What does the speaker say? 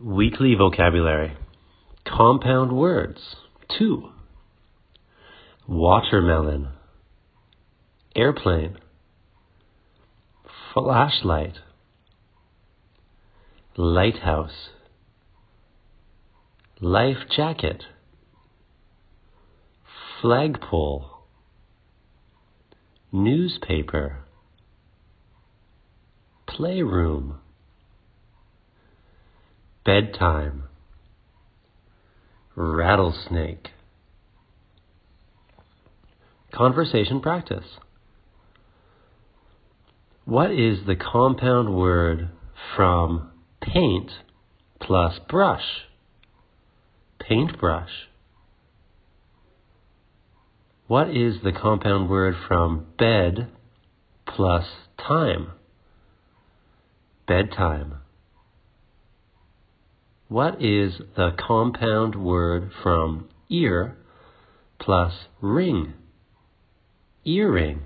Weekly vocabulary. Compound words. Two. Watermelon. Airplane. Flashlight. Lighthouse. Life jacket. Flagpole. Newspaper. Playroom bedtime, rattlesnake. Conversation practice. What is the compound word from paint plus brush? Paintbrush. What is the compound word from bed plus time? Bedtime. What is the compound word from ear plus ring? Earring.